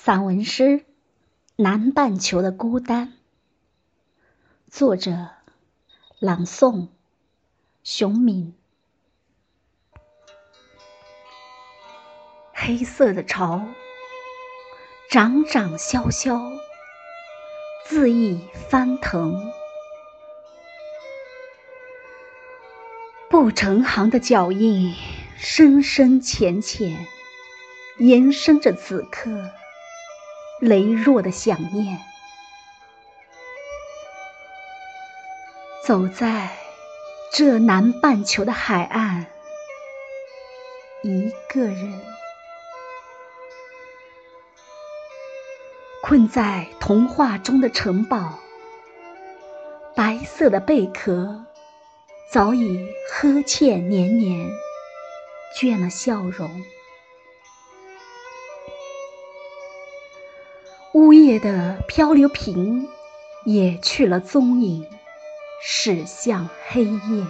散文诗《南半球的孤单》，作者：朗诵：熊敏。黑色的潮，涨涨消消，恣意翻腾。不成行的脚印，深深浅浅，延伸着此刻。羸弱的想念，走在这南半球的海岸，一个人困在童话中的城堡，白色的贝壳早已呵欠年年，倦了笑容。呜咽的漂流瓶也去了踪影，驶向黑夜。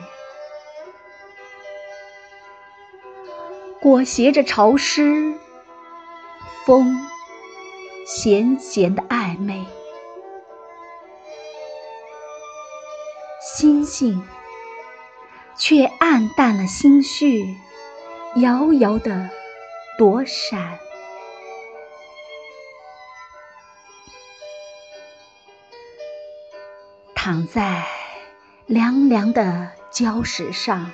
裹挟着潮湿，风咸咸的暧昧，星星却暗淡了心绪，遥遥的躲闪。躺在凉凉的礁石上，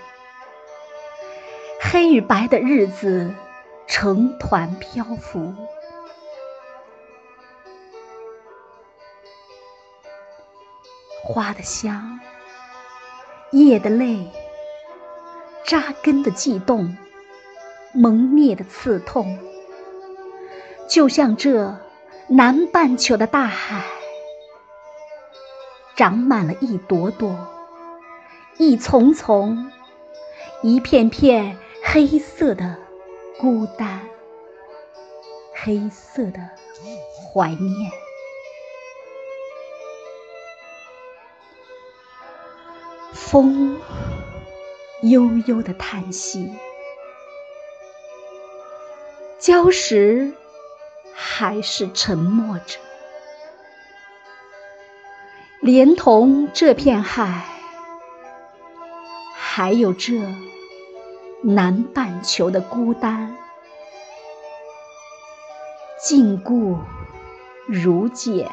黑与白的日子成团漂浮。花的香，叶的泪，扎根的悸动，萌灭的刺痛，就像这南半球的大海。长满了一朵朵、一丛丛、一片片黑色的孤单，黑色的怀念。风悠悠的叹息，礁石还是沉默着。连同这片海，还有这南半球的孤单，禁锢如茧。